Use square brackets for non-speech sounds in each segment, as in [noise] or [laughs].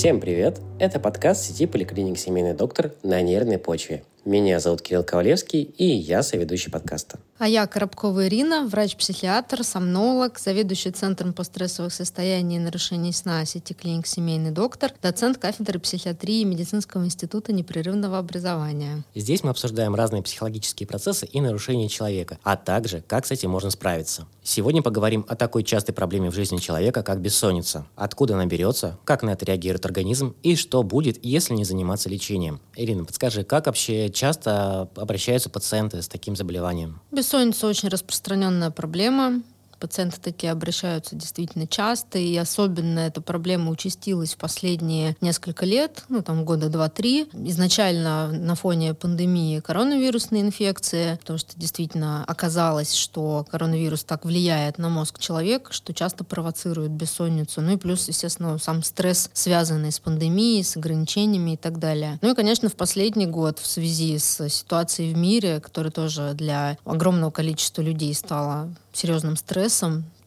Всем привет! Это подкаст сети поликлиник «Семейный доктор» на нервной почве. Меня зовут Кирилл Ковалевский, и я соведущий подкаста. А я Коробкова Ирина, врач-психиатр, сомнолог, заведующий Центром по стрессовых состояний и нарушений сна сети клиник «Семейный доктор», доцент кафедры психиатрии Медицинского института непрерывного образования. Здесь мы обсуждаем разные психологические процессы и нарушения человека, а также, как с этим можно справиться. Сегодня поговорим о такой частой проблеме в жизни человека, как бессонница. Откуда она берется, как на это реагирует организм и что будет, если не заниматься лечением. Ирина, подскажи, как вообще часто обращаются пациенты с таким заболеванием? Бессонница очень распространенная проблема. Пациенты такие обращаются действительно часто, и особенно эта проблема участилась в последние несколько лет, ну там года два-три. Изначально на фоне пандемии коронавирусной инфекции, потому что действительно оказалось, что коронавирус так влияет на мозг человека, что часто провоцирует бессонницу. Ну и плюс, естественно, сам стресс, связанный с пандемией, с ограничениями и так далее. Ну и, конечно, в последний год в связи с ситуацией в мире, которая тоже для огромного количества людей стала серьезным стрессом,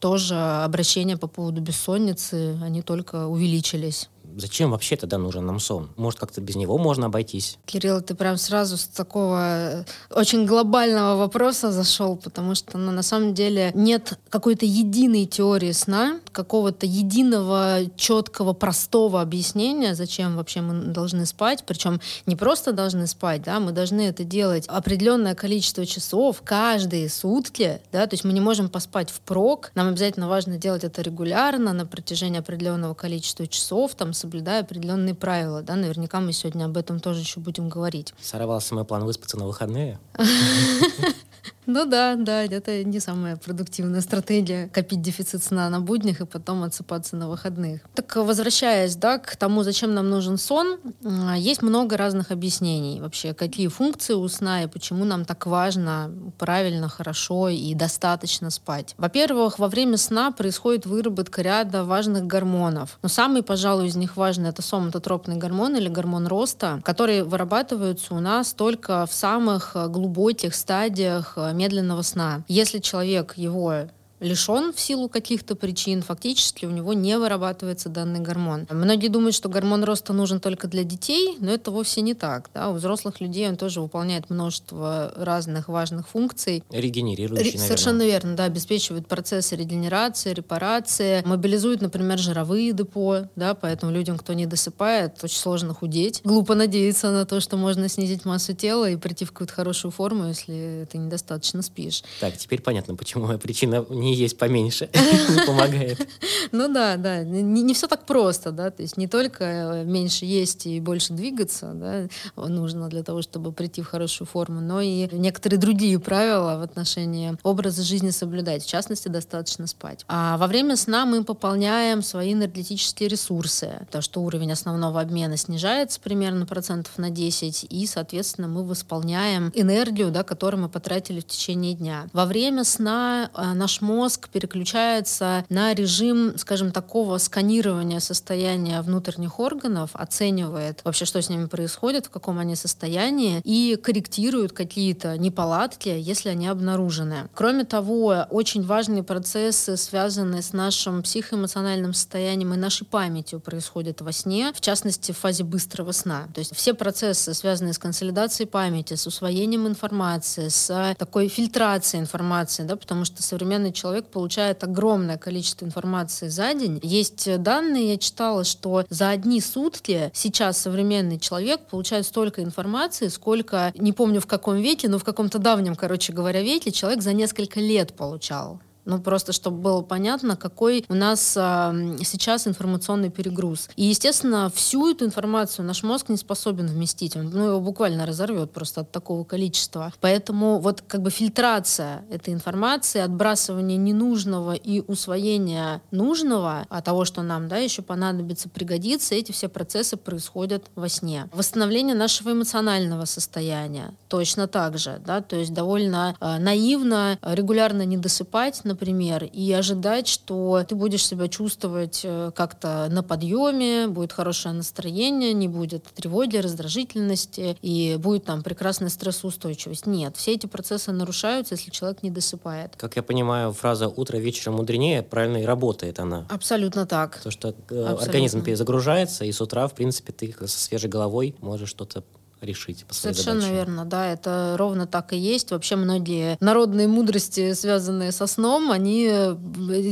тоже обращения по поводу бессонницы, они только увеличились зачем вообще тогда нужен нам сон? Может, как-то без него можно обойтись? Кирилл, ты прям сразу с такого э, очень глобального вопроса зашел, потому что ну, на самом деле нет какой-то единой теории сна, какого-то единого, четкого, простого объяснения, зачем вообще мы должны спать. Причем не просто должны спать, да, мы должны это делать определенное количество часов каждые сутки, да, то есть мы не можем поспать впрок, нам обязательно важно делать это регулярно на протяжении определенного количества часов, там, соблюдая определенные правила. Да? Наверняка мы сегодня об этом тоже еще будем говорить. Сорвался мой план выспаться на выходные? [laughs] Ну да, да, это не самая продуктивная стратегия копить дефицит сна на буднях и потом отсыпаться на выходных. Так возвращаясь да, к тому, зачем нам нужен сон, а, есть много разных объяснений вообще, какие функции у сна и почему нам так важно правильно, хорошо и достаточно спать. Во-первых, во время сна происходит выработка ряда важных гормонов. Но самый, пожалуй, из них важный это соматотропный гормон или гормон роста, которые вырабатываются у нас только в самых глубоких стадиях медленного сна. Если человек его лишен в силу каких-то причин, фактически у него не вырабатывается данный гормон. Многие думают, что гормон роста нужен только для детей, но это вовсе не так. Да? У взрослых людей он тоже выполняет множество разных важных функций. Регенерирующий, Ре- Совершенно верно, да, обеспечивает процессы регенерации, репарации, мобилизует, например, жировые депо, да, поэтому людям, кто не досыпает, очень сложно худеть. Глупо надеяться на то, что можно снизить массу тела и прийти в какую-то хорошую форму, если ты недостаточно спишь. Так, теперь понятно, почему [laughs] причина не есть поменьше, не [laughs] [laughs] помогает. Ну да, да, не, не все так просто, да, то есть не только э, меньше есть и больше двигаться, да, нужно для того, чтобы прийти в хорошую форму, но и некоторые другие правила в отношении образа жизни соблюдать, в частности, достаточно спать. А во время сна мы пополняем свои энергетические ресурсы, то, что уровень основного обмена снижается примерно процентов на 10, и, соответственно, мы восполняем энергию, да, которую мы потратили в течение дня. Во время сна э, наш мозг мозг переключается на режим, скажем, такого сканирования состояния внутренних органов, оценивает вообще, что с ними происходит, в каком они состоянии, и корректирует какие-то неполадки, если они обнаружены. Кроме того, очень важные процессы, связанные с нашим психоэмоциональным состоянием и нашей памятью, происходят во сне, в частности, в фазе быстрого сна. То есть все процессы, связанные с консолидацией памяти, с усвоением информации, с такой фильтрацией информации, да, потому что современный человек человек получает огромное количество информации за день. Есть данные, я читала, что за одни сутки сейчас современный человек получает столько информации, сколько, не помню в каком веке, но в каком-то давнем, короче говоря, веке человек за несколько лет получал. Ну, просто чтобы было понятно, какой у нас а, сейчас информационный перегруз. И, естественно, всю эту информацию наш мозг не способен вместить. Он ну, его буквально разорвет просто от такого количества. Поэтому вот как бы фильтрация этой информации, отбрасывание ненужного и усвоение нужного, а того, что нам да, еще понадобится, пригодится, эти все процессы происходят во сне. Восстановление нашего эмоционального состояния точно так же. Да? То есть довольно э, наивно регулярно не досыпать, например, и ожидать, что ты будешь себя чувствовать э, как-то на подъеме, будет хорошее настроение, не будет тревоги, раздражительности, и будет там прекрасная стрессоустойчивость. Нет, все эти процессы нарушаются, если человек не досыпает. Как я понимаю, фраза «утро вечером мудренее» правильно и работает она. Абсолютно так. То, что э, Абсолютно. организм перезагружается, и с утра, в принципе, ты со свежей головой можешь что-то решить по своей Совершенно задаче. верно, да, это ровно так и есть. Вообще многие народные мудрости, связанные со сном, они э,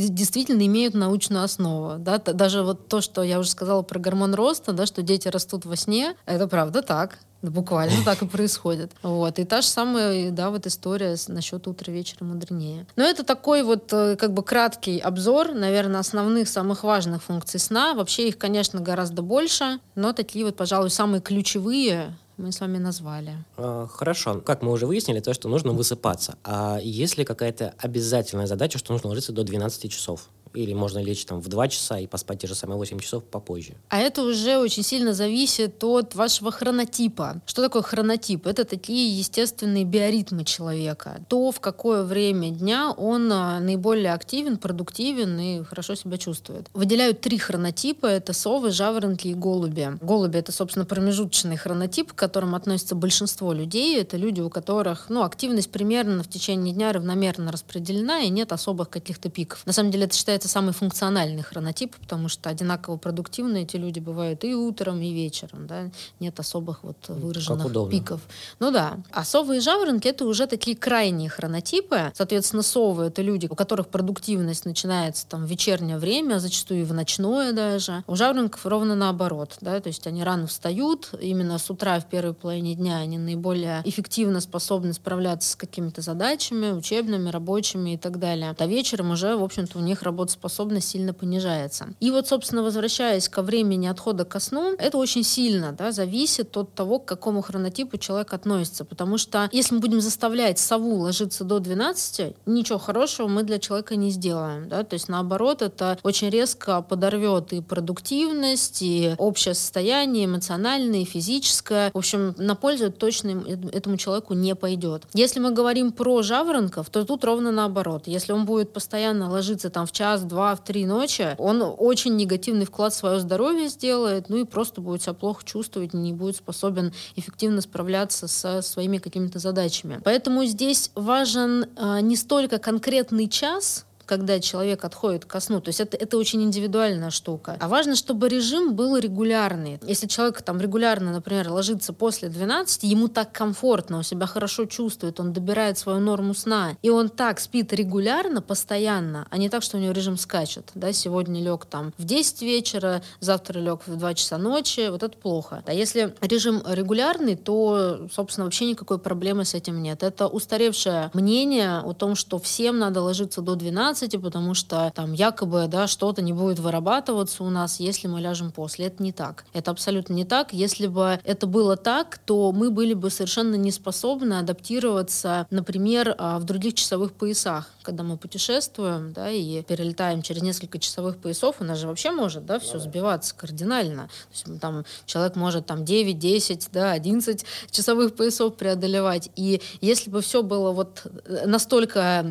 действительно имеют научную основу. Да? Даже вот то, что я уже сказала про гормон роста, да, что дети растут во сне, это правда так. Буквально так и происходит. Вот. И та же самая, да, вот история насчет утра вечера мудренее. Но это такой вот э, как бы краткий обзор, наверное, основных, самых важных функций сна. Вообще их, конечно, гораздо больше, но такие вот, пожалуй, самые ключевые мы с вами назвали. А, хорошо. Как мы уже выяснили, то, что нужно высыпаться. А есть ли какая-то обязательная задача, что нужно ложиться до 12 часов? Или можно лечь там в 2 часа и поспать те же самые 8 часов попозже. А это уже очень сильно зависит от вашего хронотипа. Что такое хронотип? Это такие естественные биоритмы человека. То, в какое время дня он а, наиболее активен, продуктивен и хорошо себя чувствует. Выделяют три хронотипа. Это совы, жаворонки и голуби. Голуби — это, собственно, промежуточный хронотип, к которому относится большинство людей. Это люди, у которых ну, активность примерно в течение дня равномерно распределена и нет особых каких-то пиков. На самом деле это считается является самый функциональный хронотип, потому что одинаково продуктивные эти люди бывают и утром, и вечером. Да? Нет особых вот выраженных пиков. Ну да. А совы и жаворонки — это уже такие крайние хронотипы. Соответственно, совы — это люди, у которых продуктивность начинается там в вечернее время, а зачастую и в ночное даже. У жаворонков ровно наоборот. Да? То есть они рано встают, именно с утра в первой половине дня они наиболее эффективно способны справляться с какими-то задачами, учебными, рабочими и так далее. А вечером уже, в общем-то, у них работа работоспособность сильно понижается. И вот, собственно, возвращаясь ко времени отхода ко сну, это очень сильно да, зависит от того, к какому хронотипу человек относится. Потому что если мы будем заставлять сову ложиться до 12, ничего хорошего мы для человека не сделаем. Да? То есть, наоборот, это очень резко подорвет и продуктивность, и общее состояние, эмоциональное, и физическое. В общем, на пользу точно этому человеку не пойдет. Если мы говорим про жаворонков, то тут ровно наоборот. Если он будет постоянно ложиться там в час, два, в три ночи, он очень негативный вклад в свое здоровье сделает, ну и просто будет себя плохо чувствовать, не будет способен эффективно справляться со своими какими-то задачами. Поэтому здесь важен а, не столько конкретный час, когда человек отходит ко сну. То есть это, это очень индивидуальная штука. А важно, чтобы режим был регулярный. Если человек там регулярно, например, ложится после 12, ему так комфортно, он себя хорошо чувствует, он добирает свою норму сна, и он так спит регулярно, постоянно, а не так, что у него режим скачет. Да, сегодня лег там в 10 вечера, завтра лег в 2 часа ночи, вот это плохо. А если режим регулярный, то, собственно, вообще никакой проблемы с этим нет. Это устаревшее мнение о том, что всем надо ложиться до 12, 12, потому что там якобы да, что-то не будет вырабатываться у нас, если мы ляжем после. Это не так. Это абсолютно не так. Если бы это было так, то мы были бы совершенно не способны адаптироваться, например, а, в других часовых поясах. Когда мы путешествуем да, и перелетаем через несколько часовых поясов, у нас же вообще может да, все сбиваться кардинально. То есть, там, человек может там 9, 10, да, 11 часовых поясов преодолевать. И если бы все было вот э, настолько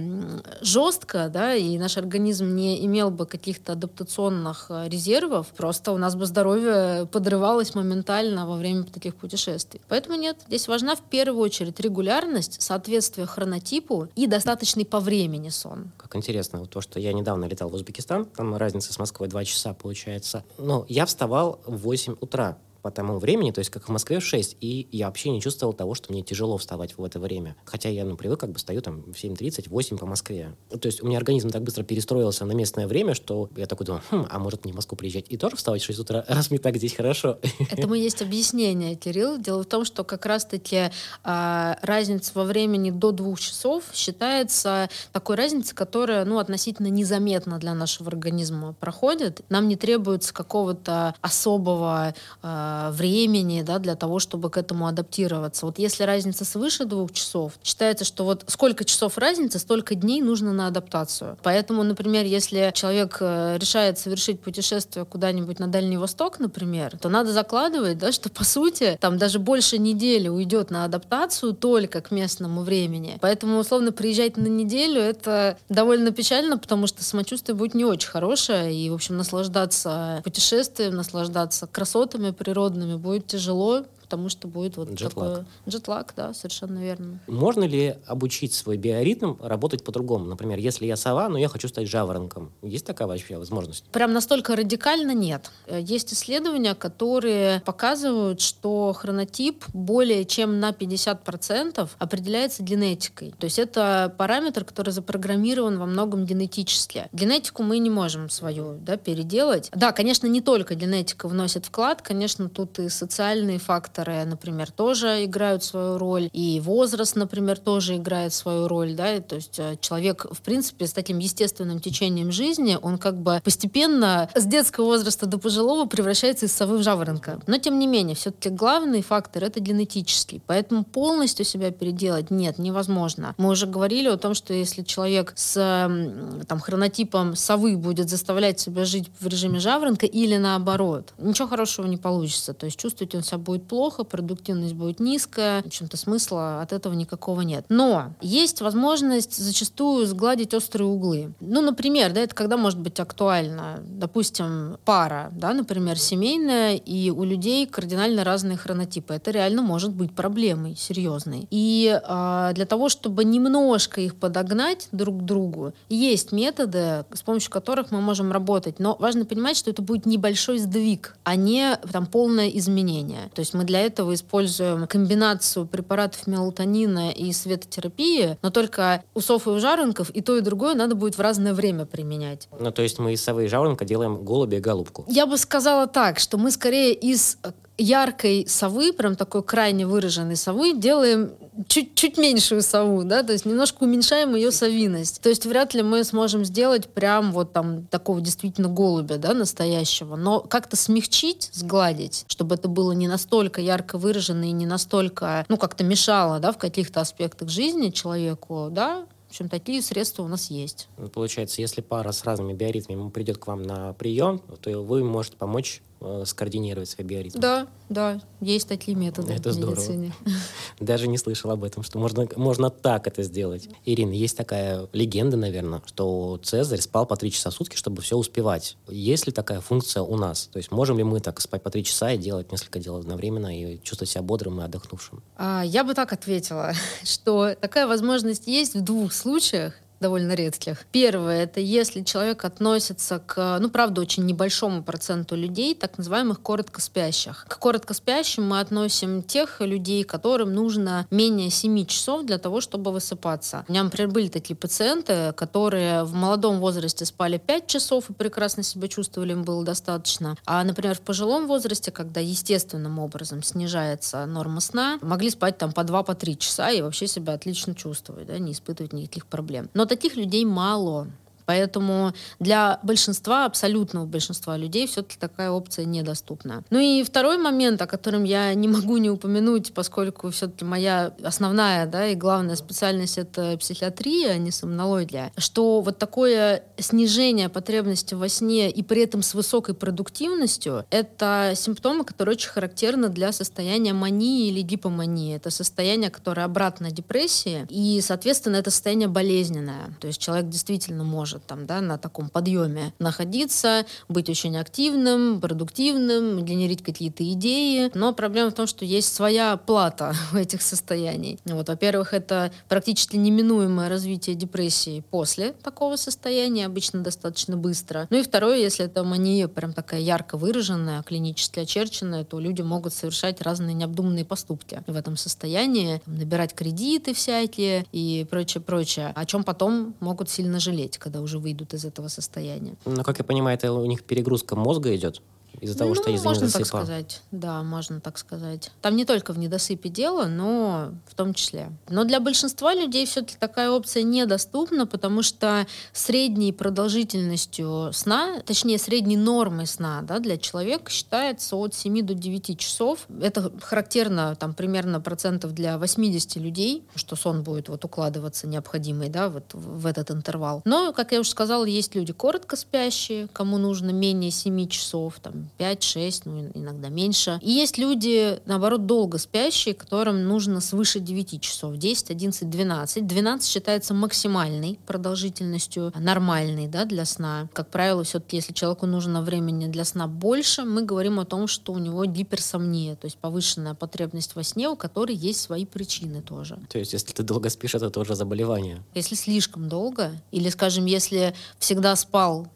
жестко, да, и наш организм не имел бы каких-то адаптационных э, резервов, просто у нас бы здоровье подрывалось моментально во время таких путешествий. Поэтому нет, здесь важна в первую очередь регулярность, соответствие хронотипу и достаточный по времени сон. Как интересно, вот то, что я недавно летал в Узбекистан, там разница с Москвой 2 часа получается. Но я вставал в 8 утра по тому времени, то есть как в Москве в 6, и я вообще не чувствовал того, что мне тяжело вставать в это время. Хотя я, ну, привык, как бы стою там в 7.30, 8 по Москве. То есть у меня организм так быстро перестроился на местное время, что я такой думаю, хм, а может мне в Москву приезжать и тоже вставать в 6 утра, раз мне так здесь хорошо. Этому есть объяснение, Кирилл. Дело в том, что как раз-таки а, разница во времени до двух часов считается такой разницей, которая, ну, относительно незаметно для нашего организма проходит. Нам не требуется какого-то особого а, времени да, для того, чтобы к этому адаптироваться. Вот если разница свыше двух часов, считается, что вот сколько часов разницы, столько дней нужно на адаптацию. Поэтому, например, если человек э, решает совершить путешествие куда-нибудь на Дальний Восток, например, то надо закладывать, да, что по сути там даже больше недели уйдет на адаптацию только к местному времени. Поэтому, условно, приезжать на неделю — это довольно печально, потому что самочувствие будет не очень хорошее, и, в общем, наслаждаться путешествием, наслаждаться красотами природными будет тяжело, потому что будет вот Джетлаг. такой джетлаг, да, совершенно верно. Можно ли обучить свой биоритм работать по-другому? Например, если я сова, но я хочу стать жаворонком. Есть такая вообще возможность? Прям настолько радикально нет. Э, Есть исследования, которые показывают, что хронотип более чем на 50% определяется генетикой. То есть это параметр, который запрограммирован во многом генетически. Генетику мы не можем свою да, переделать. Да, конечно, не только генетика вносит вклад, конечно, тут и социальные факторы, например, тоже играют свою роль, и возраст, например, тоже играет свою роль. Да? То есть э, человек, в принципе, с таким естественным течением жизни, он как бы постепенно с детского возраста до пожилого превращается из совы в жаворонка. Но, тем не менее, все-таки главный фактор — это генетический. Поэтому полностью себя переделать нет, невозможно. Мы уже говорили о том, что если человек с там, хронотипом совы будет заставлять себя жить в режиме жаворонка или наоборот, ничего хорошего не получится. То есть чувствовать он себя будет плохо, продуктивность будет низкая, в общем-то смысла от этого никакого нет. Но есть возможность зачастую сгладить острые углы. Ну, например, да, это когда может быть актуально. Допустим, пара, да, например, семейная, и у людей кардинально разные хронотипы. Это реально может быть проблемой серьезной. И а, для того, чтобы немножко их подогнать друг к другу, есть методы, с помощью которых мы можем работать. Но важно понимать, что это будет небольшой сдвиг, а не там полное изменение. То есть мы для этого используем комбинацию препаратов мелатонина и светотерапии, но только у сов и у жаронков и то, и другое надо будет в разное время применять. Ну, то есть мы из совы и жаворонка делаем голубя и голубку. Я бы сказала так, что мы скорее из яркой совы, прям такой крайне выраженной совы, делаем чуть, чуть меньшую сову, да, то есть немножко уменьшаем ее совиность. То есть вряд ли мы сможем сделать прям вот там такого действительно голубя, да, настоящего, но как-то смягчить, сгладить, чтобы это было не настолько ярко выражено и не настолько, ну, как-то мешало, да, в каких-то аспектах жизни человеку, да, в общем, такие средства у нас есть. Получается, если пара с разными биоритмами придет к вам на прием, то вы можете помочь скоординировать свои биоритмы. Да, да, есть такие методы Это в здорово. медицине. [laughs] Даже не слышал об этом, что можно, можно так это сделать. Ирина, есть такая легенда, наверное, что Цезарь спал по три часа в сутки, чтобы все успевать. Есть ли такая функция у нас? То есть можем ли мы так спать по три часа и делать несколько дел одновременно и чувствовать себя бодрым и отдохнувшим? А, Я бы так ответила, [laughs] что такая возможность есть в двух случаях довольно редких. Первое, это если человек относится к, ну, правда, очень небольшому проценту людей, так называемых короткоспящих. К короткоспящим мы относим тех людей, которым нужно менее 7 часов для того, чтобы высыпаться. У меня, например, были такие пациенты, которые в молодом возрасте спали 5 часов и прекрасно себя чувствовали, им было достаточно. А, например, в пожилом возрасте, когда естественным образом снижается норма сна, могли спать там по 2 по 3 часа и вообще себя отлично чувствовать, да, не испытывать никаких проблем. Но таких людей мало. Поэтому для большинства, абсолютного большинства людей все-таки такая опция недоступна. Ну и второй момент, о котором я не могу не упомянуть, поскольку все-таки моя основная да, и главная специальность — это психиатрия, а не сомнология, что вот такое снижение потребности во сне и при этом с высокой продуктивностью — это симптомы, которые очень характерны для состояния мании или гипомании. Это состояние, которое обратно депрессии, и, соответственно, это состояние болезненное. То есть человек действительно может там, да, на таком подъеме находиться, быть очень активным, продуктивным, генерить какие-то идеи. Но проблема в том, что есть своя плата [laughs] у этих состояний. Вот, во-первых, это практически неминуемое развитие депрессии после такого состояния, обычно достаточно быстро. Ну и второе, если это мания прям такая ярко выраженная, клинически очерченная, то люди могут совершать разные необдуманные поступки в этом состоянии, там, набирать кредиты всякие и прочее, прочее, о чем потом могут сильно жалеть, когда уже выйдут из этого состояния. Но, как я понимаю, это у них перегрузка мозга идет. Из-за того, ну, что из-за можно недосыпа? так сказать. Да, можно так сказать. Там не только в недосыпе дело, но в том числе. Но для большинства людей все-таки такая опция недоступна, потому что средней продолжительностью сна, точнее, средней нормой сна да, для человека считается от 7 до 9 часов. Это характерно там, примерно процентов для 80 людей, что сон будет вот укладываться необходимый да, вот в этот интервал. Но, как я уже сказала, есть люди коротко спящие, кому нужно менее 7 часов, там, 5-6, ну, иногда меньше. И есть люди, наоборот, долго спящие, которым нужно свыше 9 часов, 10, 11, 12. 12 считается максимальной продолжительностью, нормальной да, для сна. Как правило, все-таки, если человеку нужно времени для сна больше, мы говорим о том, что у него гиперсомния, то есть повышенная потребность во сне, у которой есть свои причины тоже. То есть, если ты долго спишь, это тоже заболевание. Если слишком долго, или, скажем, если всегда спал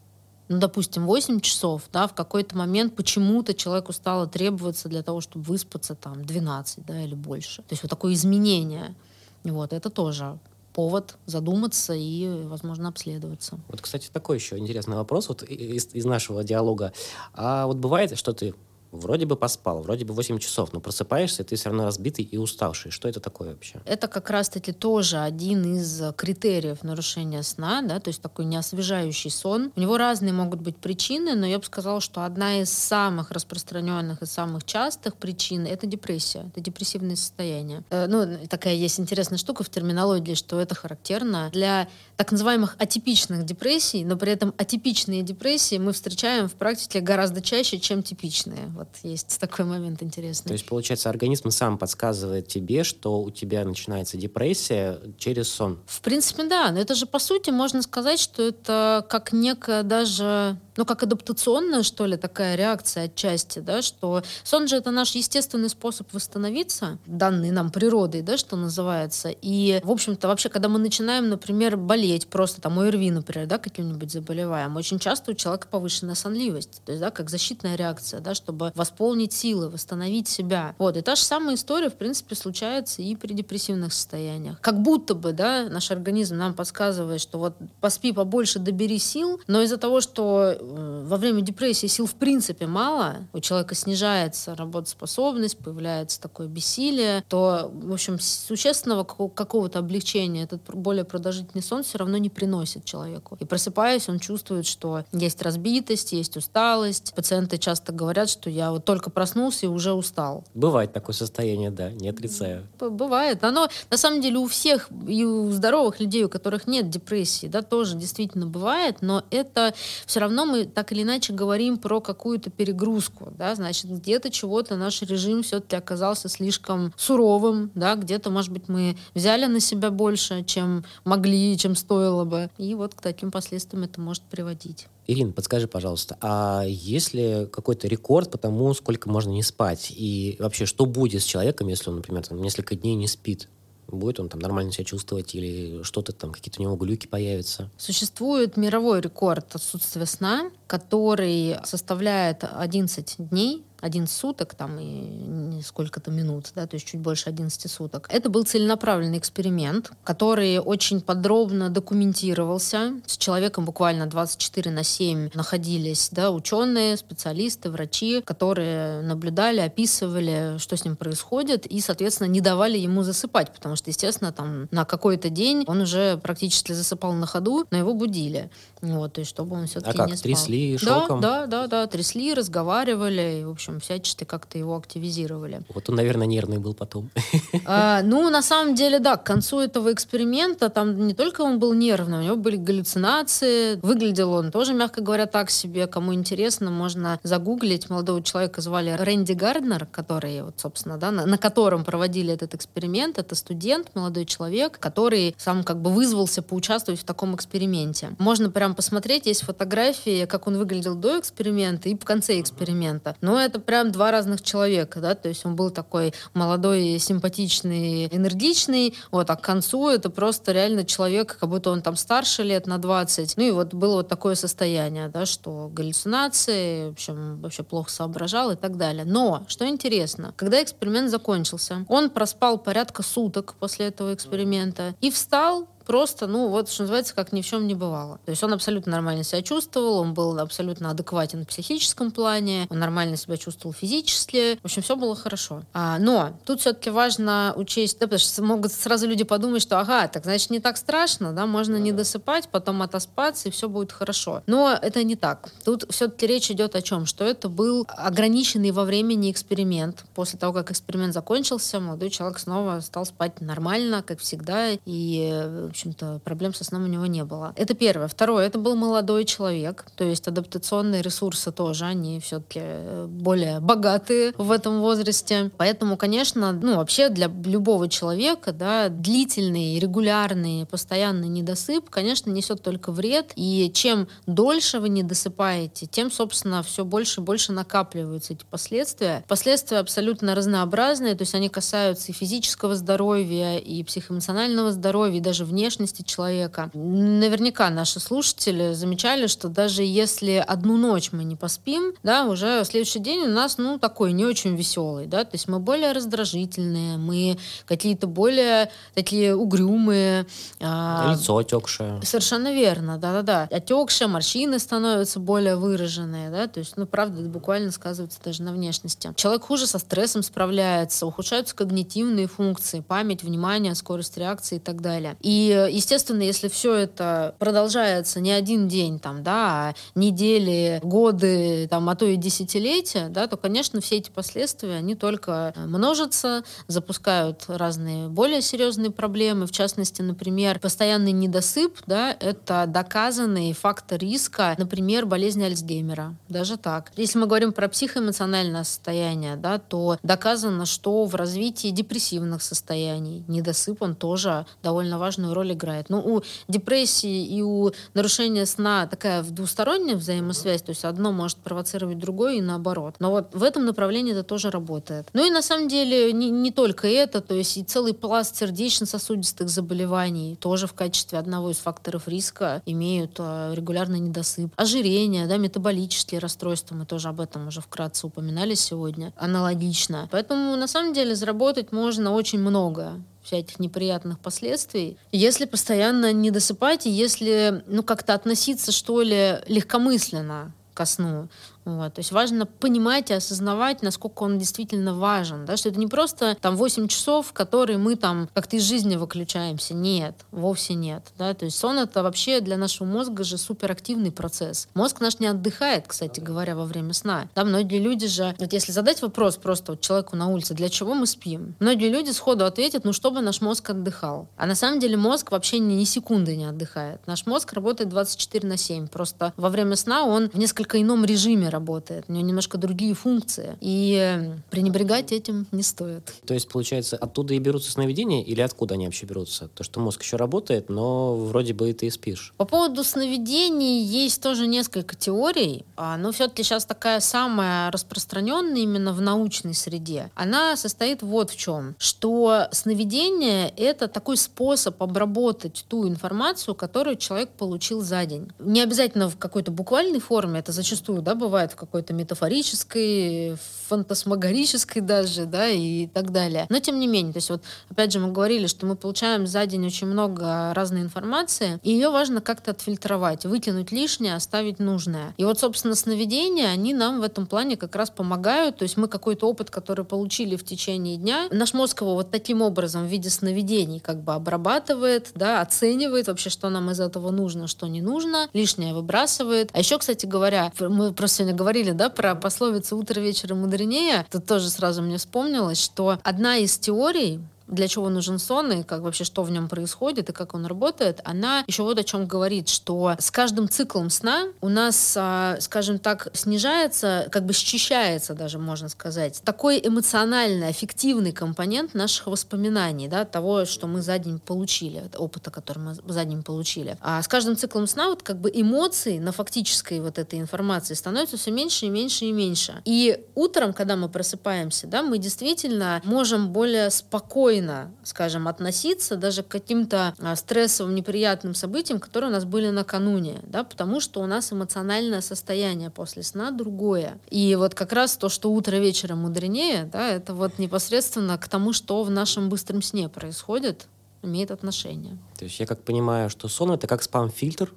ну, допустим, 8 часов, да, в какой-то момент почему-то человеку стало требоваться для того, чтобы выспаться там 12, да, или больше. То есть вот такое изменение. Вот, это тоже повод задуматься и, возможно, обследоваться. Вот, кстати, такой еще интересный вопрос вот из, из нашего диалога. А вот бывает, что ты вроде бы поспал, вроде бы 8 часов, но просыпаешься, и ты все равно разбитый и уставший. Что это такое вообще? Это как раз-таки тоже один из критериев нарушения сна, да, то есть такой неосвежающий сон. У него разные могут быть причины, но я бы сказала, что одна из самых распространенных и самых частых причин — это депрессия, это депрессивное состояние. Э, ну, такая есть интересная штука в терминологии, что это характерно для так называемых атипичных депрессий, но при этом атипичные депрессии мы встречаем в практике гораздо чаще, чем типичные. Вот есть [laughs] такой момент интересный. То есть, получается, организм сам подсказывает тебе, что у тебя начинается депрессия через сон. В принципе, да. Но это же, по сути, можно сказать, что это как некая даже ну, как адаптационная, что ли, такая реакция отчасти, да, что сон же это наш естественный способ восстановиться, данный нам природой, да, что называется. И, в общем-то, вообще, когда мы начинаем, например, болеть, просто там ОРВИ, например, да, каким-нибудь заболеваем, очень часто у человека повышенная сонливость, то есть, да, как защитная реакция, да, чтобы восполнить силы, восстановить себя. Вот, и та же самая история, в принципе, случается и при депрессивных состояниях. Как будто бы, да, наш организм нам подсказывает, что вот поспи побольше, добери сил, но из-за того, что Э, во время депрессии сил в принципе мало, у человека снижается работоспособность, появляется такое бессилие, то, в общем, существенного какого-то облегчения этот более продолжительный сон все равно не приносит человеку. И просыпаясь, он чувствует, что есть разбитость, есть усталость. Пациенты часто говорят, что я вот только проснулся и уже устал. Bывает такое состояние, да, не отрицаю. Бывает. Оно, на самом деле, у всех, и у здоровых людей, у которых нет депрессии, да, тоже действительно бывает, но это все равно мы так или иначе говорим про какую-то перегрузку, да, значит, где-то чего-то наш режим все-таки оказался слишком суровым, да, где-то, может быть, мы взяли на себя больше, чем могли, чем стоило бы, и вот к таким последствиям это может приводить. Ирина, подскажи, пожалуйста, а есть ли какой-то рекорд по тому, сколько можно не спать? И вообще, что будет с человеком, если он, например, там, несколько дней не спит? будет он там нормально себя чувствовать или что-то там, какие-то у него глюки появятся. Существует мировой рекорд отсутствия сна, который составляет 11 дней 11 суток там и сколько-то минут, да, то есть чуть больше 11 суток. Это был целенаправленный эксперимент, который очень подробно документировался. С человеком буквально 24 на 7 находились да, ученые, специалисты, врачи, которые наблюдали, описывали, что с ним происходит, и, соответственно, не давали ему засыпать, потому что, естественно, там на какой-то день он уже практически засыпал на ходу, но его будили. Вот, есть, чтобы он все-таки а как, не спал. трясли шоком? Да, да, да, да, трясли, разговаривали, и, в общем, всячески как-то его активизировали. Вот он, наверное, нервный был потом. [laughs] А, ну, на самом деле, да, к концу этого эксперимента там не только он был нервный, у него были галлюцинации, выглядел он тоже, мягко говоря, так себе. Кому интересно, можно загуглить. Молодого человека звали Рэнди Гарднер, который, вот, собственно, да, на, на котором проводили этот эксперимент. Это студент, молодой человек, который сам как бы вызвался поучаствовать в таком эксперименте. Можно прям посмотреть, есть фотографии, как он выглядел до эксперимента и в конце эксперимента. Но это прям два разных человека, да, то есть он был такой молодой, симпатичный, энергичный, вот, а к концу это просто реально человек, как будто он там старше лет на 20. Ну и вот было вот такое состояние, да, что галлюцинации, в общем, вообще плохо соображал и так далее. Но, что интересно, когда эксперимент закончился, он проспал порядка суток после этого эксперимента и встал просто, ну, вот, что называется, как ни в чем не бывало. То есть он абсолютно нормально себя чувствовал, он был абсолютно адекватен в психическом плане, он нормально себя чувствовал физически. В общем, все было хорошо. А, но тут все-таки важно учесть, да, потому что могут сразу люди подумать, что, ага, так значит, не так страшно, да, можно не досыпать, потом отоспаться, и все будет хорошо. Но это не так. Тут все-таки речь идет о чем? Что это был ограниченный во времени эксперимент. После того, как эксперимент закончился, молодой человек снова стал спать нормально, как всегда, и, в общем-то, проблем со сном у него не было. Это первое. Второе, это был молодой человек, то есть адаптационные ресурсы тоже, они все-таки э, более богатые в этом возрасте. Поэтому, конечно, ну, вообще для любого человека, да, длительный, регулярный, постоянный недосып, конечно, несет только вред. И чем дольше вы не досыпаете, тем, собственно, все больше и больше накапливаются эти последствия. Последствия абсолютно разнообразные, то есть они касаются и физического здоровья, и психоэмоционального здоровья, и даже внешности человека. Наверняка наши слушатели замечали, что даже если одну ночь мы не поспим, да, уже следующий день у нас, ну, такой не очень веселый, да, то есть мы более раздражительные, мы какие-то более такие угрюмые. А... Лицо отекшее. Совершенно верно, да-да-да. Отекшие, морщины становятся более выраженные, да, то есть, ну, правда, это буквально сказывается даже на внешности. Человек хуже со стрессом справляется, ухудшаются когнитивные функции, память, внимание, скорость реакции и так далее. И, естественно, если все это продолжается не один день, там, да, а недели, годы, там, а то и десятилетия, да, то, конечно, все эти последствия, они только множатся, запускают разные более серьезные проблемы. В частности, например, постоянный недосып, да, это доказанный фактор риска, например, болезни Альцгеймера. Даже так. Если мы говорим про психоэмоциональное состояние, да, то доказано, что в развитии депрессивных состояний недосып, он тоже довольно важную роль играет. Но у депрессии и у нарушения сна такая двусторонняя взаимосвязь, то есть одно может провоцировать другое и наоборот. Но вот в этом направлении это тоже работает. Ну и на самом деле не, не только это, то есть и целый пласт сердечно-сосудистых заболеваний тоже в качестве одного из факторов риска имеют э, регулярный недосып. Ожирение, да, метаболические расстройства, мы тоже об этом уже вкратце упоминали сегодня, аналогично. Поэтому на самом деле заработать можно очень много всяких неприятных последствий. Если постоянно не досыпать, если ну, как-то относиться, что ли, легкомысленно ко сну. Вот. То есть важно понимать и осознавать, насколько он действительно важен. Да? Что это не просто там 8 часов, которые мы там как-то из жизни выключаемся. Нет, вовсе нет. Да? То есть сон это вообще для нашего мозга же суперактивный процесс. Мозг наш не отдыхает, кстати говоря, во время сна. Да, многие люди же, вот если задать вопрос просто вот человеку на улице, для чего мы спим? Многие люди сходу ответят, ну чтобы наш мозг отдыхал. А на самом деле мозг вообще ни, ни секунды не отдыхает. Наш мозг работает 24 на 7. Просто во время сна он в несколько ином режиме работает, у него немножко другие функции. И пренебрегать этим не стоит. То есть, получается, оттуда и берутся сновидения или откуда они вообще берутся? То, что мозг еще работает, но вроде бы и ты спишь. По поводу сновидений есть тоже несколько теорий, а, но все-таки сейчас такая самая распространенная именно в научной среде. Она состоит вот в чем, что сновидение — это такой способ обработать ту информацию, которую человек получил за день. Не обязательно в какой-то буквальной форме, это зачастую да, бывает бывает в какой-то метафорической, фантасмагорической даже, да, и так далее. Но тем не менее, то есть вот, опять же, мы говорили, что мы получаем за день очень много разной информации, и ее важно как-то отфильтровать, выкинуть лишнее, оставить нужное. И вот, собственно, сновидения, они нам в этом плане как раз помогают, то есть мы какой-то опыт, который получили в течение дня, наш мозг его вот таким образом в виде сновидений как бы обрабатывает, да, оценивает вообще, что нам из этого нужно, что не нужно, лишнее выбрасывает. А еще, кстати говоря, мы просто сегодня говорили, да, про пословицу «утро вечера мудренее», тут тоже сразу мне вспомнилось, что одна из теорий, для чего нужен сон и как вообще что в нем происходит и как он работает, она еще вот о чем говорит, что с каждым циклом сна у нас, а, скажем так, снижается, как бы счищается даже, можно сказать, такой эмоциональный, аффективный компонент наших воспоминаний, да, того, что мы за день получили, опыта, который мы за день получили. А с каждым циклом сна вот как бы эмоции на фактической вот этой информации становятся все меньше и меньше и меньше. И утром, когда мы просыпаемся, да, мы действительно можем более спокойно спокойно, скажем, относиться даже к каким-то а, стрессовым, неприятным событиям, которые у нас были накануне, да, потому что у нас эмоциональное состояние после сна другое. И вот как раз то, что утро вечером мудренее, да, это вот непосредственно к тому, что в нашем быстром сне происходит, имеет отношение. То есть я как понимаю, что сон это как спам-фильтр,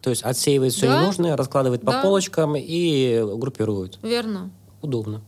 то есть отсеивает все да? ненужное, раскладывает да. по полочкам и группирует. Верно. Удобно.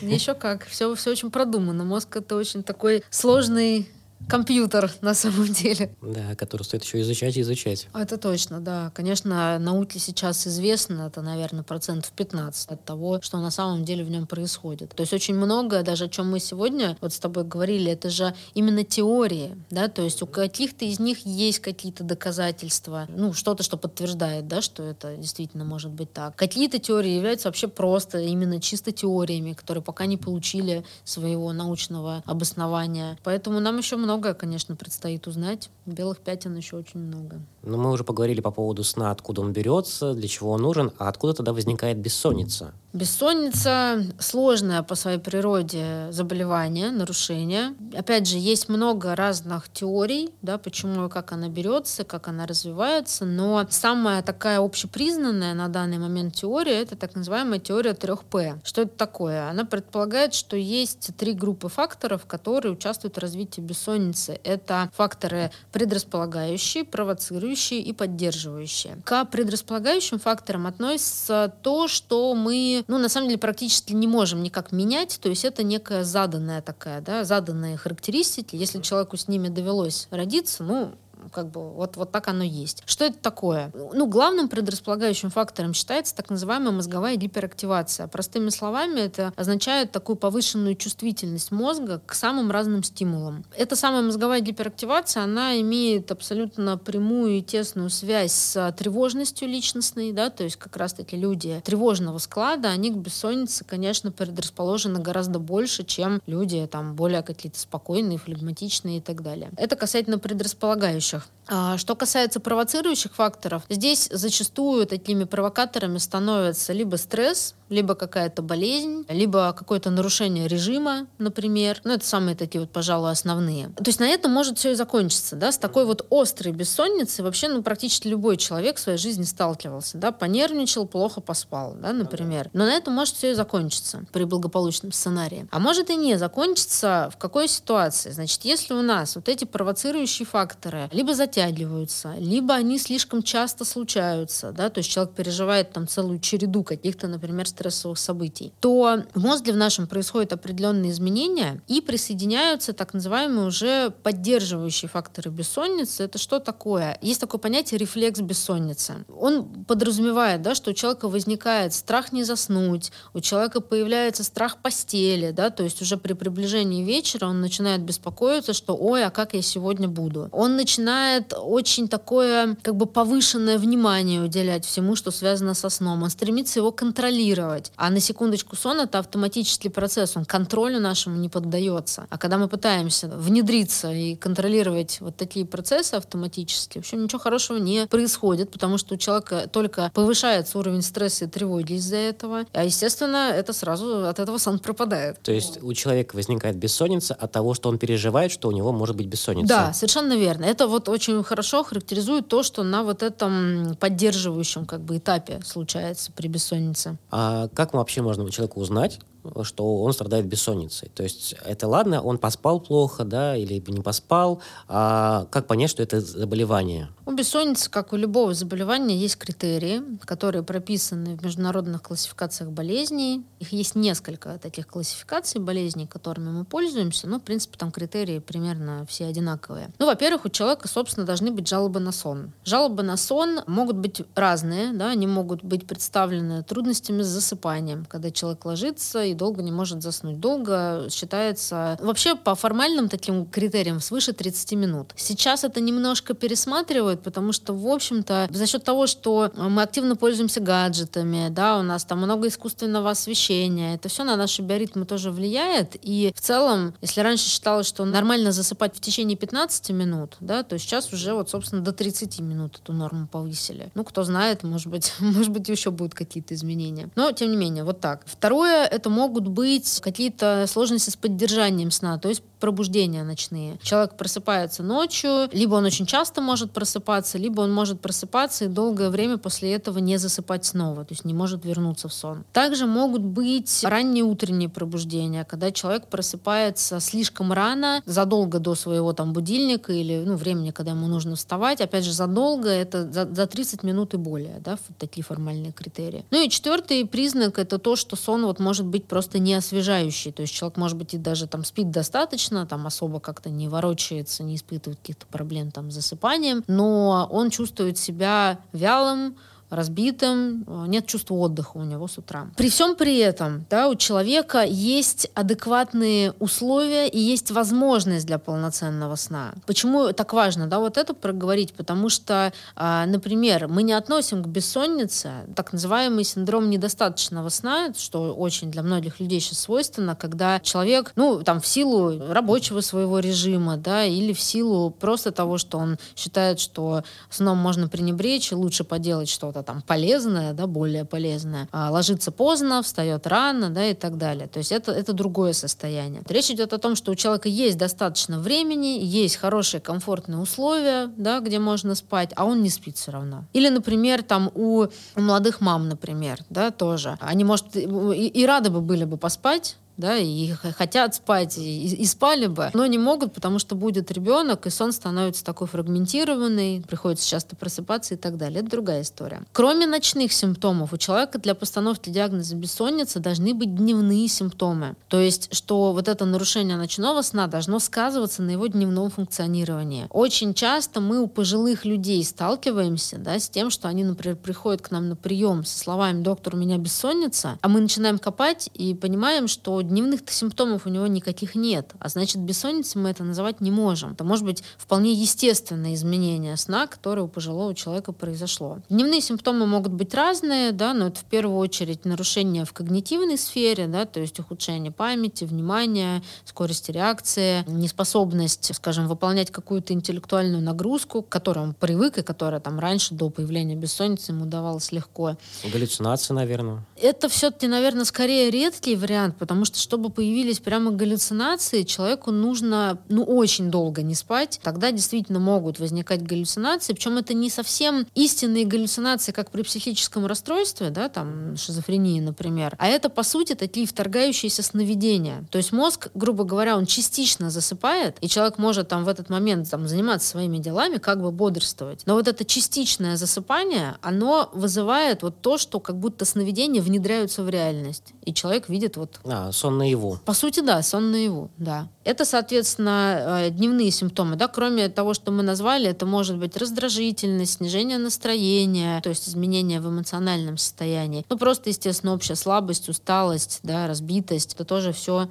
Еще как. Все, все очень продумано. Мозг это очень такой сложный компьютер [laughs] на самом деле. Да, который стоит еще изучать и изучать. Это точно, да. Конечно, науке сейчас известно, это, наверное, процентов 15 от того, что на самом деле в нем происходит. То есть очень многое, даже о чем мы сегодня вот с тобой говорили, это же именно теории, да, то есть у каких-то из них есть какие-то доказательства, ну, что-то, что подтверждает, да, что это действительно может быть так. Какие-то теории являются вообще просто именно чисто теориями, которые пока не получили своего научного обоснования. Поэтому нам еще много многое, конечно, предстоит узнать. Белых пятен еще очень много. Но мы уже поговорили по поводу сна, откуда он берется, для чего он нужен, а откуда тогда возникает бессонница? Бессонница сложное по своей природе заболевание, нарушение. Опять же, есть много разных теорий, да, почему и как она берется, как она развивается, но самая такая общепризнанная на данный момент теория — это так называемая теория 3П. Что это такое? Она предполагает, что есть три группы факторов, которые участвуют в развитии бессонницы. Это факторы предрасполагающие, провоцирующие и поддерживающие. К предрасполагающим факторам относится то, что мы ну, на самом деле, практически не можем никак менять, то есть это некая заданная такая, да, заданные характеристики. Если человеку с ними довелось родиться, ну, как бы вот, вот так оно есть. Что это такое? Ну, главным предрасполагающим фактором считается так называемая мозговая гиперактивация. Простыми словами, это означает такую повышенную чувствительность мозга к самым разным стимулам. Эта самая мозговая гиперактивация, она имеет абсолютно прямую и тесную связь с тревожностью личностной, да, то есть как раз-таки люди тревожного склада, они к бессоннице, конечно, предрасположены гораздо больше, чем люди там более какие-то спокойные, флегматичные и так далее. Это касательно предрасполагающих ça. А, что касается провоцирующих факторов, здесь зачастую такими провокаторами становятся либо стресс, либо какая-то болезнь, либо какое-то нарушение режима, например. Ну, это самые такие вот, пожалуй, основные. То есть на этом может все и закончиться, да, с такой вот острой бессонницей вообще, ну, практически любой человек в своей жизни сталкивался, да, понервничал, плохо поспал, да, например. Но на этом может все и закончиться при благополучном сценарии. А может и не закончиться в какой ситуации? Значит, если у нас вот эти провоцирующие факторы либо затягиваются, либо они слишком часто случаются, да, то есть человек переживает там целую череду каких-то, например, стрессовых событий, то в мозге в нашем происходят определенные изменения и присоединяются так называемые уже поддерживающие факторы бессонницы. Это что такое? Есть такое понятие рефлекс бессонницы. Он подразумевает, да, что у человека возникает страх не заснуть, у человека появляется страх постели, да, то есть уже при приближении вечера он начинает беспокоиться, что ой, а как я сегодня буду? Он начинает очень такое как бы повышенное внимание уделять всему, что связано со сном. Он стремится его контролировать контролировать. А на секундочку сон — это автоматический процесс, он контролю нашему не поддается. А когда мы пытаемся внедриться и контролировать вот такие процессы автоматически, в общем, ничего хорошего не происходит, потому что у человека только повышается уровень стресса и тревоги из-за этого. А, естественно, это сразу от этого сон пропадает. То есть у человека возникает бессонница от того, что он переживает, что у него может быть бессонница. Да, совершенно верно. Это вот очень хорошо характеризует то, что на вот этом поддерживающем как бы этапе случается при бессоннице. А как вообще можно человеку узнать, что он страдает бессонницей. То есть это ладно, он поспал плохо, да, или не поспал, а как понять, что это заболевание? У бессонницы, как у любого заболевания, есть критерии, которые прописаны в международных классификациях болезней. Их есть несколько таких классификаций болезней, которыми мы пользуемся, но, в принципе, там критерии примерно все одинаковые. Ну, во-первых, у человека, собственно, должны быть жалобы на сон. Жалобы на сон могут быть разные, да, они могут быть представлены трудностями с засыпанием, когда человек ложится и долго не может заснуть. Долго считается вообще по формальным таким критериям свыше 30 минут. Сейчас это немножко пересматривают, потому что, в общем-то, за счет того, что мы активно пользуемся гаджетами, да, у нас там много искусственного освещения, это все на наши биоритмы тоже влияет. И в целом, если раньше считалось, что нормально засыпать в течение 15 минут, да, то сейчас уже вот, собственно, до 30 минут эту норму повысили. Ну, кто знает, может быть, [laughs] может быть, еще будут какие-то изменения. Но, тем не менее, вот так. Второе, это могут быть какие-то сложности с поддержанием сна. То есть пробуждения ночные. Человек просыпается ночью, либо он очень часто может просыпаться, либо он может просыпаться и долгое время после этого не засыпать снова, то есть не может вернуться в сон. Также могут быть ранние утренние пробуждения, когда человек просыпается слишком рано, задолго до своего там будильника или ну, времени, когда ему нужно вставать. Опять же, задолго это за, за 30 минут и более, да, такие формальные критерии. Ну и четвертый признак это то, что сон вот может быть просто не освежающий, то есть человек может быть и даже там спит достаточно, там особо как-то не ворочается, не испытывает каких-то проблем там с засыпанием, но он чувствует себя вялым, разбитым, э, нет чувства отдыха у него с утра. При всем при этом да, у человека есть адекватные условия и есть возможность для полноценного сна. Почему так важно да, вот это проговорить? Потому что, а, например, мы не относим к бессоннице так называемый синдром недостаточного сна, что очень для многих людей сейчас свойственно, когда человек, ну, там, в силу рабочего своего режима, да, или в силу просто того, что он считает, что сном можно пренебречь и лучше поделать что-то что-то там полезное, да, более полезное, а ложится поздно, встает рано, да, и так далее. То есть это, это другое состояние. Речь идет о том, что у человека есть достаточно времени, есть хорошие комфортные условия, да, где можно спать, а он не спит все равно. Или, например, там у, у молодых мам, например, да, тоже. Они, может, и, и рады бы были бы поспать, да, и хотят спать, и, и спали бы, но не могут, потому что будет ребенок, и сон становится такой фрагментированный, приходится часто просыпаться и так далее. Это другая история. Кроме ночных симптомов, у человека для постановки диагноза бессонница должны быть дневные симптомы. То есть, что вот это нарушение ночного сна должно сказываться на его дневном функционировании. Очень часто мы у пожилых людей сталкиваемся да, с тем, что они, например, приходят к нам на прием со словами «доктор, у меня бессонница», а мы начинаем копать и понимаем, что дневных симптомов у него никаких нет, а значит бессонницей мы это называть не можем. Это может быть вполне естественное изменение сна, которое у пожилого человека произошло. Дневные симптомы могут быть разные, да, но это в первую очередь нарушение в когнитивной сфере, да, то есть ухудшение памяти, внимания, скорости реакции, неспособность, скажем, выполнять какую-то интеллектуальную нагрузку, к которой он привык и которая там раньше до появления бессонницы ему давалось легко. Галлюцинации, наверное. Это все-таки, наверное, скорее редкий вариант, потому что чтобы появились прямо галлюцинации, человеку нужно ну, очень долго не спать. Тогда действительно могут возникать галлюцинации. Причем это не совсем истинные галлюцинации, как при психическом расстройстве, да, там шизофрении, например. А это, по сути, такие вторгающиеся сновидения. То есть мозг, грубо говоря, он частично засыпает, и человек может там в этот момент там, заниматься своими делами, как бы бодрствовать. Но вот это частичное засыпание, оно вызывает вот то, что как будто сновидения внедряются в реальность. И человек видит вот... А, сон наяву. По сути, да, сон наяву, да. Это, соответственно, э, дневные симптомы, да, кроме того, что мы назвали, это может быть раздражительность, снижение настроения, то есть изменение в эмоциональном состоянии. Ну, просто, естественно, общая слабость, усталость, да, разбитость. Это тоже все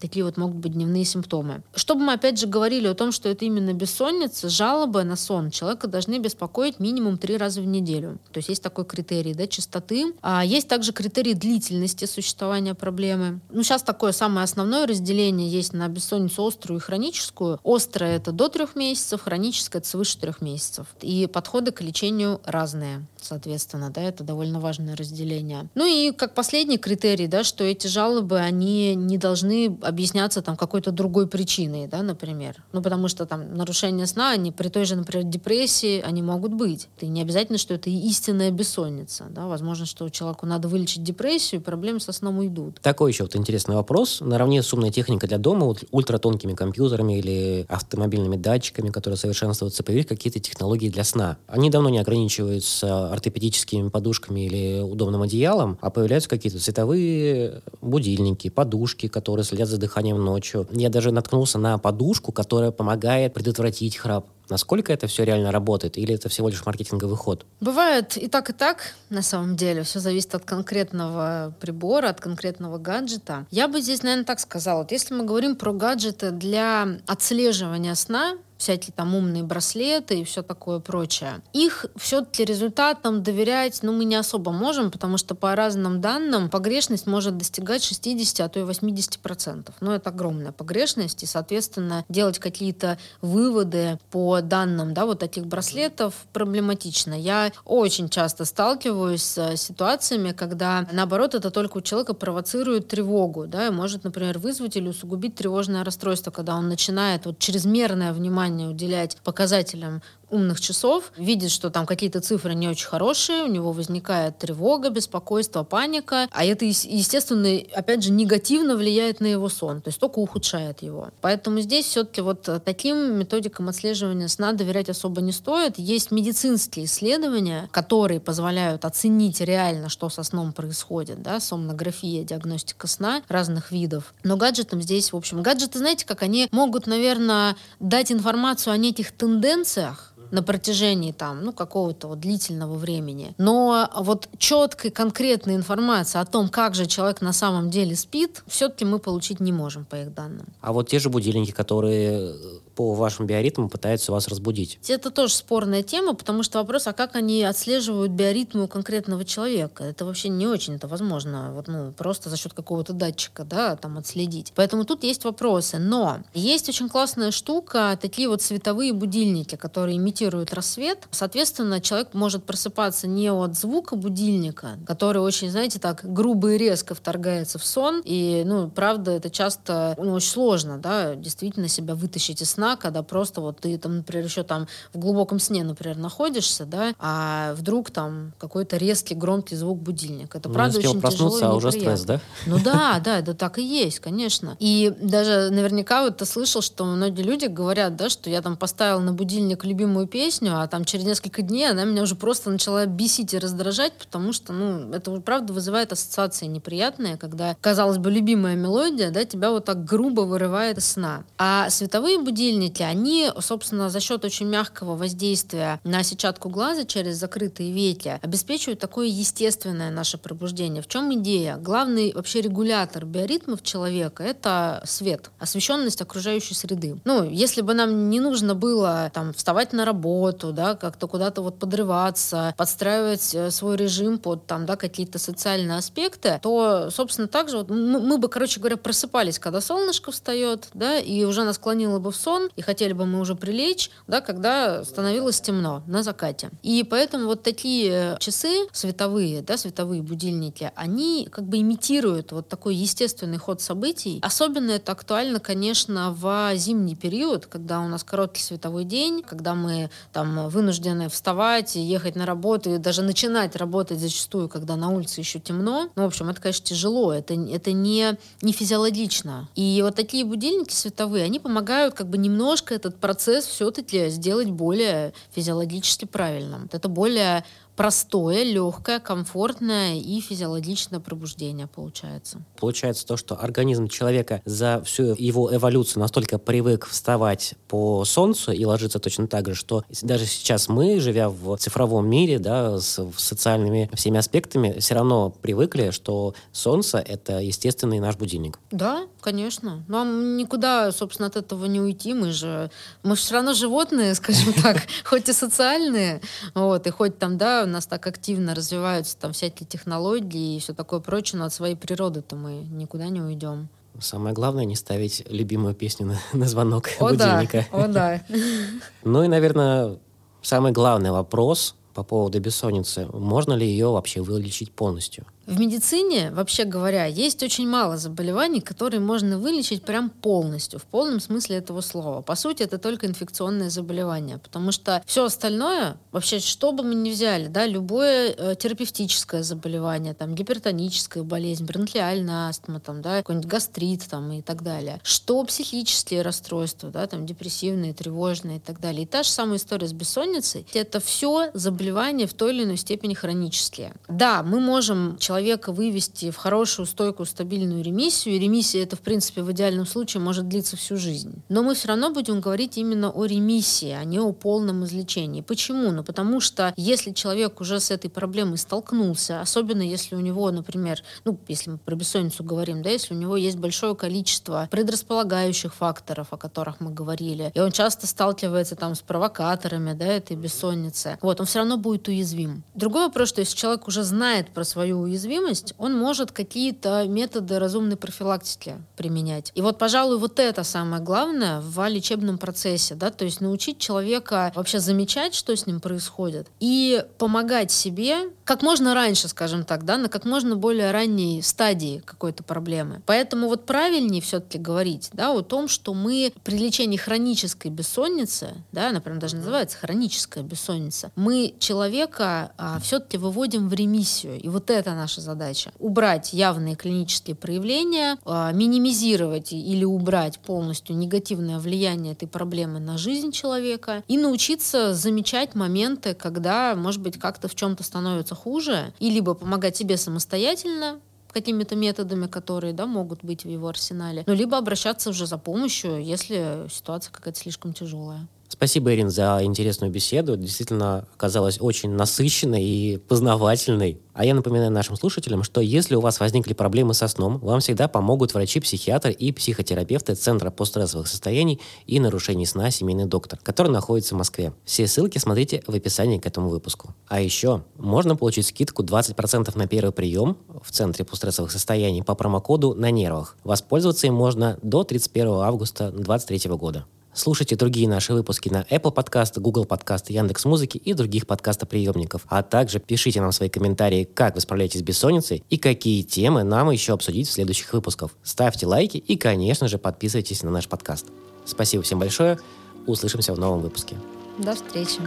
такие вот могут быть дневные симптомы. Чтобы мы, опять же, говорили о том, что это именно бессонница, жалобы на сон человека должны беспокоить минимум три раза в неделю. То есть есть такой критерий, да, частоты. А есть также критерий длительности существования проблемы. Ну, сейчас такое самое основное разделение есть на бессонницу острую и хроническую. Острая это до трех месяцев, хроническая это свыше трех месяцев. И подходы к лечению разные соответственно, да, это довольно важное разделение. Ну и как последний критерий, да, что эти жалобы, они не должны объясняться там какой-то другой причиной, да, например. Ну, потому что там нарушение сна, они при той же, например, депрессии, они могут быть. И не обязательно, что это истинная бессонница, да, возможно, что человеку надо вылечить депрессию, и проблемы со сном уйдут. Такой еще вот интересный вопрос. Наравне с умной техникой для дома, вот, ультратонкими компьютерами или автомобильными датчиками, которые совершенствуются, появились какие-то технологии для сна. Они давно не ограничиваются ортопедическими подушками или удобным одеялом, а появляются какие-то цветовые будильники, подушки, которые следят за дыханием ночью. Я даже наткнулся на подушку, которая помогает предотвратить храп. Насколько это все реально работает, или это всего лишь маркетинговый ход? Бывает и так, и так, на самом деле. Все зависит от конкретного прибора, от конкретного гаджета. Я бы здесь, наверное, так сказала. Вот если мы говорим про гаджеты для отслеживания сна, всякие там умные браслеты и все такое прочее. Их все-таки результатам доверять, ну, мы не особо можем, потому что по разным данным погрешность может достигать 60, а то и 80 процентов. Ну, это огромная погрешность, и, соответственно, делать какие-то выводы по данным, да, вот этих браслетов проблематично. Я очень часто сталкиваюсь с ситуациями, когда, наоборот, это только у человека провоцирует тревогу, да, и может, например, вызвать или усугубить тревожное расстройство, когда он начинает вот чрезмерное внимание уделять показателям умных часов, видит, что там какие-то цифры не очень хорошие, у него возникает тревога, беспокойство, паника, а это, естественно, опять же, негативно влияет на его сон, то есть только ухудшает его. Поэтому здесь все-таки вот таким методикам отслеживания сна доверять особо не стоит. Есть медицинские исследования, которые позволяют оценить реально, что со сном происходит, да, сомнография, диагностика сна разных видов. Но гаджетам здесь, в общем, гаджеты, знаете, как они могут, наверное, дать информацию о неких тенденциях, на протяжении там, ну, какого-то вот длительного времени. Но вот четкой, конкретной информации о том, как же человек на самом деле спит, все-таки мы получить не можем по их данным. А вот те же будильники, которые по вашим биоритмам пытаются вас разбудить. Это тоже спорная тема, потому что вопрос, а как они отслеживают биоритмы у конкретного человека? Это вообще не очень-то возможно, вот, ну, просто за счет какого-то датчика, да, там отследить. Поэтому тут есть вопросы. Но есть очень классная штука, такие вот световые будильники, которые имитируют рассвет. Соответственно, человек может просыпаться не от звука будильника, который очень, знаете, так грубо и резко вторгается в сон. И, ну, правда, это часто ну, очень сложно, да, действительно себя вытащить из сна, когда просто вот ты там, например, еще там в глубоком сне, например, находишься, да, а вдруг там какой-то резкий громкий звук будильника. Это ну, правда очень тяжело а уже стресс, да? Ну да, да, это так и есть, конечно. И даже наверняка вот ты слышал, что многие люди говорят, да, что я там поставил на будильник любимую песню, а там через несколько дней она меня уже просто начала бесить и раздражать, потому что, ну, это правда вызывает ассоциации неприятные, когда, казалось бы, любимая мелодия, да, тебя вот так грубо вырывает из сна. А световые будильники будильники, они, собственно, за счет очень мягкого воздействия на сетчатку глаза через закрытые ветли обеспечивают такое естественное наше пробуждение. В чем идея? Главный вообще регулятор биоритмов человека — это свет, освещенность окружающей среды. Ну, если бы нам не нужно было там вставать на работу, да, как-то куда-то вот подрываться, подстраивать э, свой режим под там, да, какие-то социальные аспекты, то, собственно, также вот мы, мы бы, короче говоря, просыпались, когда солнышко встает, да, и уже нас клонило бы в сон, и хотели бы мы уже прилечь, да, когда становилось темно на закате. И поэтому вот такие часы световые, да, световые будильники, они как бы имитируют вот такой естественный ход событий. Особенно это актуально, конечно, в зимний период, когда у нас короткий световой день, когда мы там вынуждены вставать и ехать на работу, и даже начинать работать зачастую, когда на улице еще темно. Ну, в общем, это, конечно, тяжело, это, это не, не физиологично. И вот такие будильники световые, они помогают как бы немного немножко этот процесс все-таки сделать более физиологически правильным. Это более простое, легкое, комфортное и физиологичное пробуждение получается. Получается то, что организм человека за всю его эволюцию настолько привык вставать по солнцу и ложиться точно так же, что даже сейчас мы, живя в цифровом мире, да, с социальными всеми аспектами, все равно привыкли, что солнце — это естественный наш будильник. Да, конечно. Нам никуда, собственно, от этого не уйти. Мы же, мы же все равно животные, [laughs] скажем так, хоть и социальные, вот, и хоть там, да, нас так активно развиваются там всякие технологии и все такое прочее, но от своей природы-то мы никуда не уйдем. Самое главное не ставить любимую песню на, на звонок О, будильника. Да. О, да. [laughs] Ну и, наверное, самый главный вопрос по поводу бессонницы. Можно ли ее вообще вылечить полностью? В медицине, вообще говоря, есть очень мало заболеваний, которые можно вылечить прям полностью, в полном смысле этого слова. По сути, это только инфекционные заболевания, потому что все остальное, вообще, что бы мы ни взяли, да, любое э, терапевтическое заболевание, там, гипертоническая болезнь, бронхиальная астма, там, да, какой-нибудь гастрит там, и так далее, что психические расстройства, да, там, депрессивные, тревожные и так далее. И та же самая история с бессонницей, это все заболевания в той или иной степени хронические. Да, мы можем человека человека вывести в хорошую, стойкую, стабильную ремиссию. И ремиссия это, в принципе, в идеальном случае может длиться всю жизнь. Но мы все равно будем говорить именно о ремиссии, а не о полном излечении. Почему? Ну, потому что если человек уже с этой проблемой столкнулся, особенно если у него, например, ну, если мы про бессонницу говорим, да, если у него есть большое количество предрасполагающих факторов, о которых мы говорили, и он часто сталкивается там с провокаторами, да, этой бессонницы, вот, он все равно будет уязвим. Другой вопрос, что если человек уже знает про свою уязвимость, он может какие-то методы разумной профилактики применять. И вот, пожалуй, вот это самое главное в лечебном процессе, да, то есть научить человека вообще замечать, что с ним происходит, и помогать себе как можно раньше, скажем так, да, на как можно более ранней стадии какой-то проблемы. Поэтому вот правильнее все-таки говорить, да, о том, что мы при лечении хронической бессонницы, да, например, даже называется хроническая бессонница, мы человека а, все-таки выводим в ремиссию. И вот это наша задача. Убрать явные клинические проявления, а, минимизировать или убрать полностью негативное влияние этой проблемы на жизнь человека и научиться замечать моменты, когда, может быть, как-то в чем-то становится хуже, и либо помогать себе самостоятельно, какими-то методами, которые да, могут быть в его арсенале, ну, либо обращаться уже за помощью, если ситуация какая-то слишком тяжелая. Спасибо, Ирин, за интересную беседу. Действительно оказалась очень насыщенной и познавательной. А я напоминаю нашим слушателям, что если у вас возникли проблемы со сном, вам всегда помогут врачи-психиатры и психотерапевты Центра постстрессовых состояний и нарушений сна «Семейный доктор», который находится в Москве. Все ссылки смотрите в описании к этому выпуску. А еще можно получить скидку 20% на первый прием в Центре постстрессовых состояний по промокоду «На нервах». Воспользоваться им можно до 31 августа 2023 года. Слушайте другие наши выпуски на Apple Podcast, Google Podcast, Яндекс Музыки и других подкастоприемников. А также пишите нам свои комментарии, как вы справляетесь с бессонницей и какие темы нам еще обсудить в следующих выпусках. Ставьте лайки и, конечно же, подписывайтесь на наш подкаст. Спасибо всем большое. Услышимся в новом выпуске. До встречи.